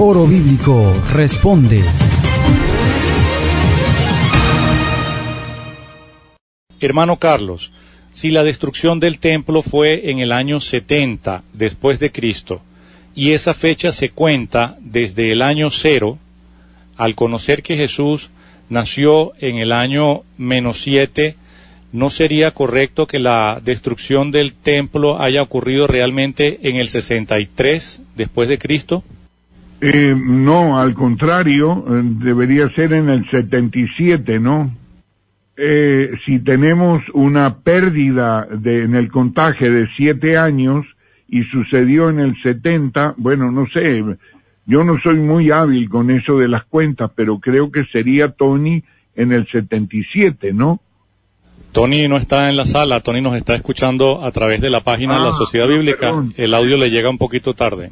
Foro Bíblico Responde. Hermano Carlos, si la destrucción del templo fue en el año 70 después de Cristo y esa fecha se cuenta desde el año cero, al conocer que Jesús nació en el año menos 7, ¿no sería correcto que la destrucción del templo haya ocurrido realmente en el 63 después de Cristo? Eh, no, al contrario, eh, debería ser en el 77, ¿no? Eh, si tenemos una pérdida de, en el contagio de siete años y sucedió en el 70, bueno, no sé, yo no soy muy hábil con eso de las cuentas, pero creo que sería Tony en el 77, ¿no? Tony no está en la sala, Tony nos está escuchando a través de la página de la Ah, Sociedad Bíblica. perdón. El audio le llega un poquito tarde.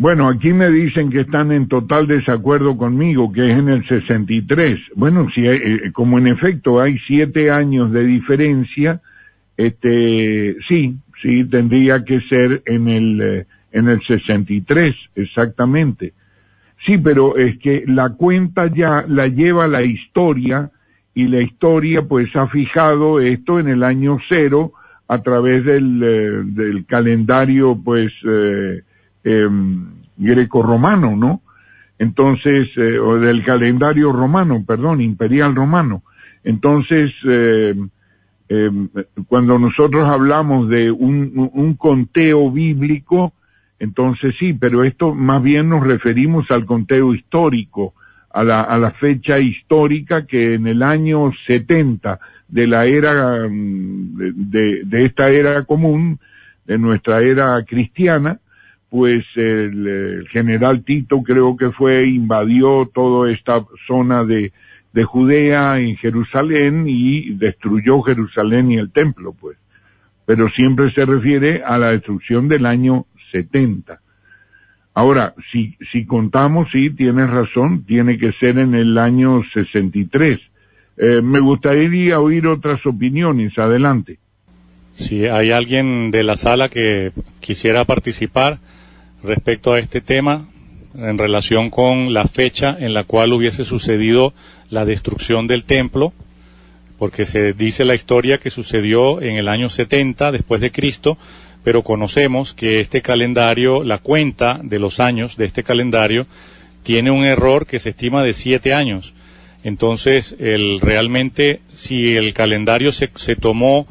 Bueno, aquí me dicen que están en total desacuerdo conmigo, que es en el 63. Bueno, si hay- eh, como en efecto hay siete años de diferencia, este, sí, sí tendría que ser en el eh, en el 63, exactamente. Sí, pero es que la cuenta ya la lleva la historia y la historia pues ha fijado esto en el año cero a través del, eh, del calendario pues eh, em, greco-romano, ¿no? Entonces, eh, o del calendario romano, perdón, imperial romano. Entonces, eh, eh, cuando nosotros hablamos de un, conteo bíblico, entonces sí, pero esto más bien nos referimos al conteo histórico, a la, fecha histórica que en el año 70 de la era, de esta era común, de nuestra era cristiana, pues el, general Tito creo que fue, invadió toda esta zona de, de Judea en Jerusalén y destruyó Jerusalén y el templo, pues. Pero siempre se refiere a la destrucción del año 70. Ahora, si, si contamos, sí, tienes razón, tiene que ser en el año 63. Eh, me gustaría oír otras opiniones, adelante. Si hay alguien de la sala que quisiera participar respecto a este tema en relación con la fecha en la cual hubiese sucedido la destrucción del templo, porque se dice la historia que sucedió en el año 70 después de Cristo, pero conocemos que este calendario, la cuenta de los años de este calendario, tiene un error que se estima de siete años. Entonces, el, realmente, si el calendario se, se tomó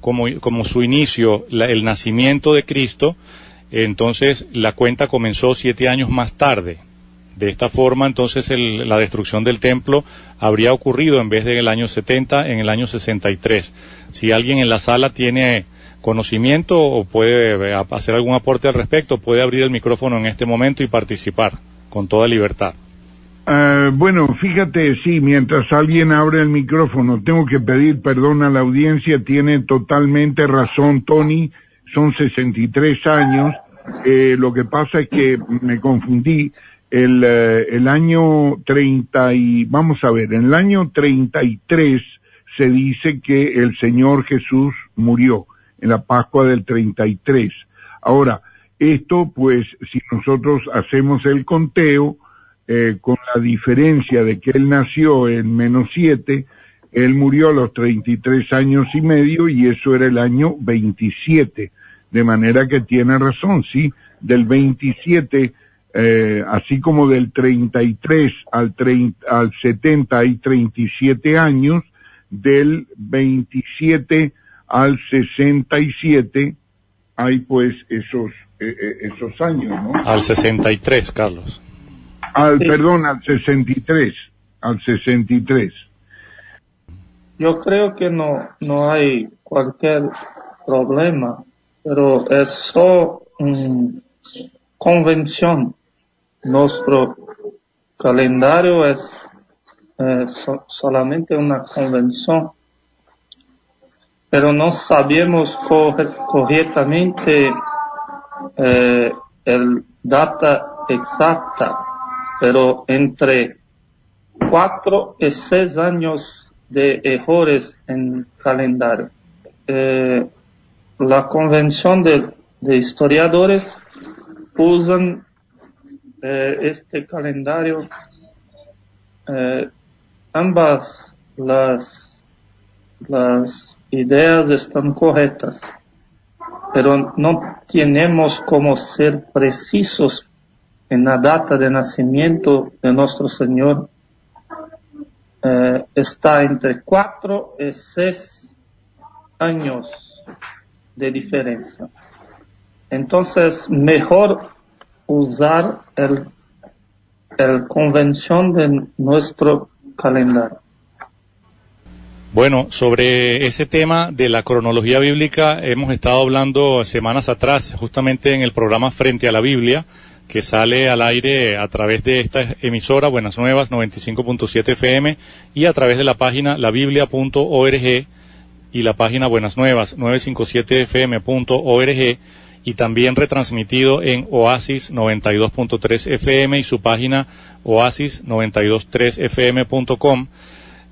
como, como su inicio la- el nacimiento de Cristo, entonces la cuenta comenzó siete años más tarde. De esta forma, entonces, el- la destrucción del templo habría ocurrido en vez del año 70, en el año 63. Si alguien en la sala tiene conocimiento o puede eh, hacer algún aporte al respecto, puede abrir el micrófono en este momento y participar con toda libertad. Ah, bueno, fíjate, sí, mientras alguien abre el micrófono, tengo que pedir perdón a la audiencia, tiene totalmente razón Tony, son 63 años, eh, lo que pasa es que me confundí, el, eh, el año 30 y, vamos a ver, en el año 33 se dice que el Señor Jesús murió, en la Pascua del 33. Ahora, esto pues, si nosotros hacemos el conteo, eh, con la diferencia de que él nació en menos siete, él murió a los 33 años y medio y eso era el año 27. De manera que tiene razón, sí, del 27, eh, así como del 33 al, 30, al 70 hay 37 años, del 27 al 67 hay pues esos, eh, eh, esos años, ¿no? Al 63, Carlos. Al, perdón, al 63, al 63. Yo creo que no, no hay cualquier problema, pero eso, mm, convención. Nuestro calendario es eh, solamente una convención, pero no sabemos correctamente eh, el data exacta, pero entre cuatro y seis años de errores en calendario. Eh, la convención de, historiadores usan eh, este calendario eh, ambas las, las ideas están correctas, pero no tenemos como ser precisos en la data de nacimiento de nuestro Señor. Eh, está entre cuatro y seis años de diferencia. Entonces, mejor usar el, el convención de nuestro calendario. Bueno, sobre ese tema de la cronología bíblica hemos estado hablando semanas atrás, justamente en el programa Frente a la Biblia, que sale al aire a través de esta emisora Buenas Nuevas 95.7 FM y a través de la página labiblia.org y la página Buenas Nuevas 957fm.org y también retransmitido en Oasis 92.3 FM y su página oasis923fm.com.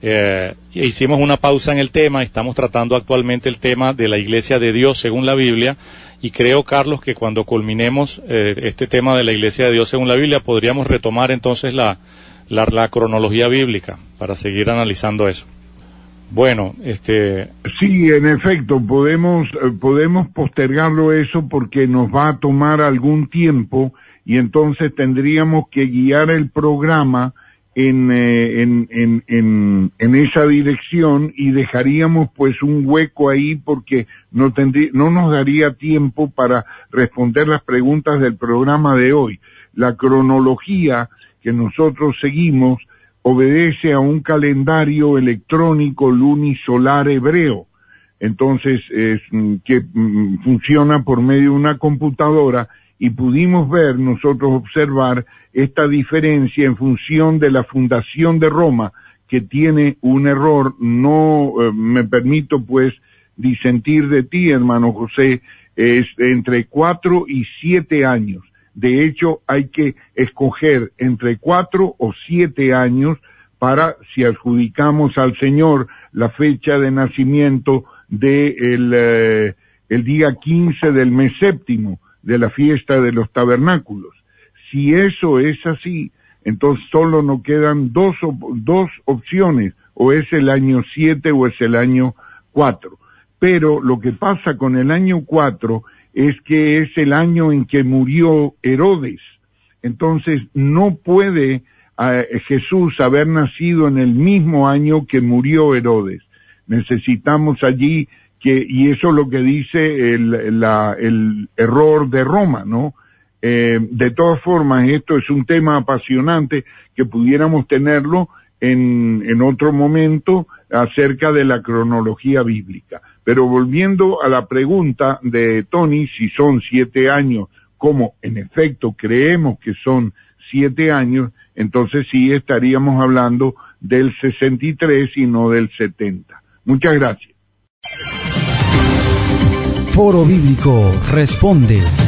Eh, hicimos una pausa en el tema, estamos tratando actualmente el tema de la Iglesia de Dios según la Biblia y creo, Carlos, que cuando culminemos eh, este tema de la Iglesia de Dios según la Biblia podríamos retomar entonces la, la cronología bíblica para seguir analizando eso. Bueno, este. Sí, en efecto, podemos, eh, podemos postergarlo eso porque nos va a tomar algún tiempo y entonces tendríamos que guiar el programa en, eh, en, en, en, en, esa dirección y dejaríamos pues un hueco ahí porque no, tendría, no nos daría tiempo para responder las preguntas del programa de hoy. La cronología que nosotros seguimos obedece a un calendario electrónico lunisolar hebreo. Entonces, es, mm, que mm, funciona por medio de una computadora y pudimos ver, nosotros observar esta diferencia en función de la fundación de Roma, que tiene un error, no eh, me permito pues disentir de ti, hermano José, es entre cuatro y siete años. De hecho, hay que escoger entre cuatro o siete años para, si adjudicamos al Señor la fecha de nacimiento de el, eh, día 15 del mes séptimo de la fiesta de los tabernáculos. Si eso es así, entonces solo nos quedan dos, dos opciones, o es el año 7 o es el año 4. Pero lo que pasa con el año 4 es que es el año en que murió Herodes. Entonces no puede Jesús haber nacido en el mismo año que murió Herodes. Necesitamos allí que, y eso es lo que dice el, la, el error de Roma, ¿no? Eh, de todas formas, esto es un tema apasionante que pudiéramos tenerlo en, en otro momento acerca de la cronología bíblica. Pero volviendo a la pregunta de Tony, si son siete años, como en efecto creemos que son siete años, entonces sí estaríamos hablando del 63 y no del 70. Muchas gracias. Foro Bíblico Responde.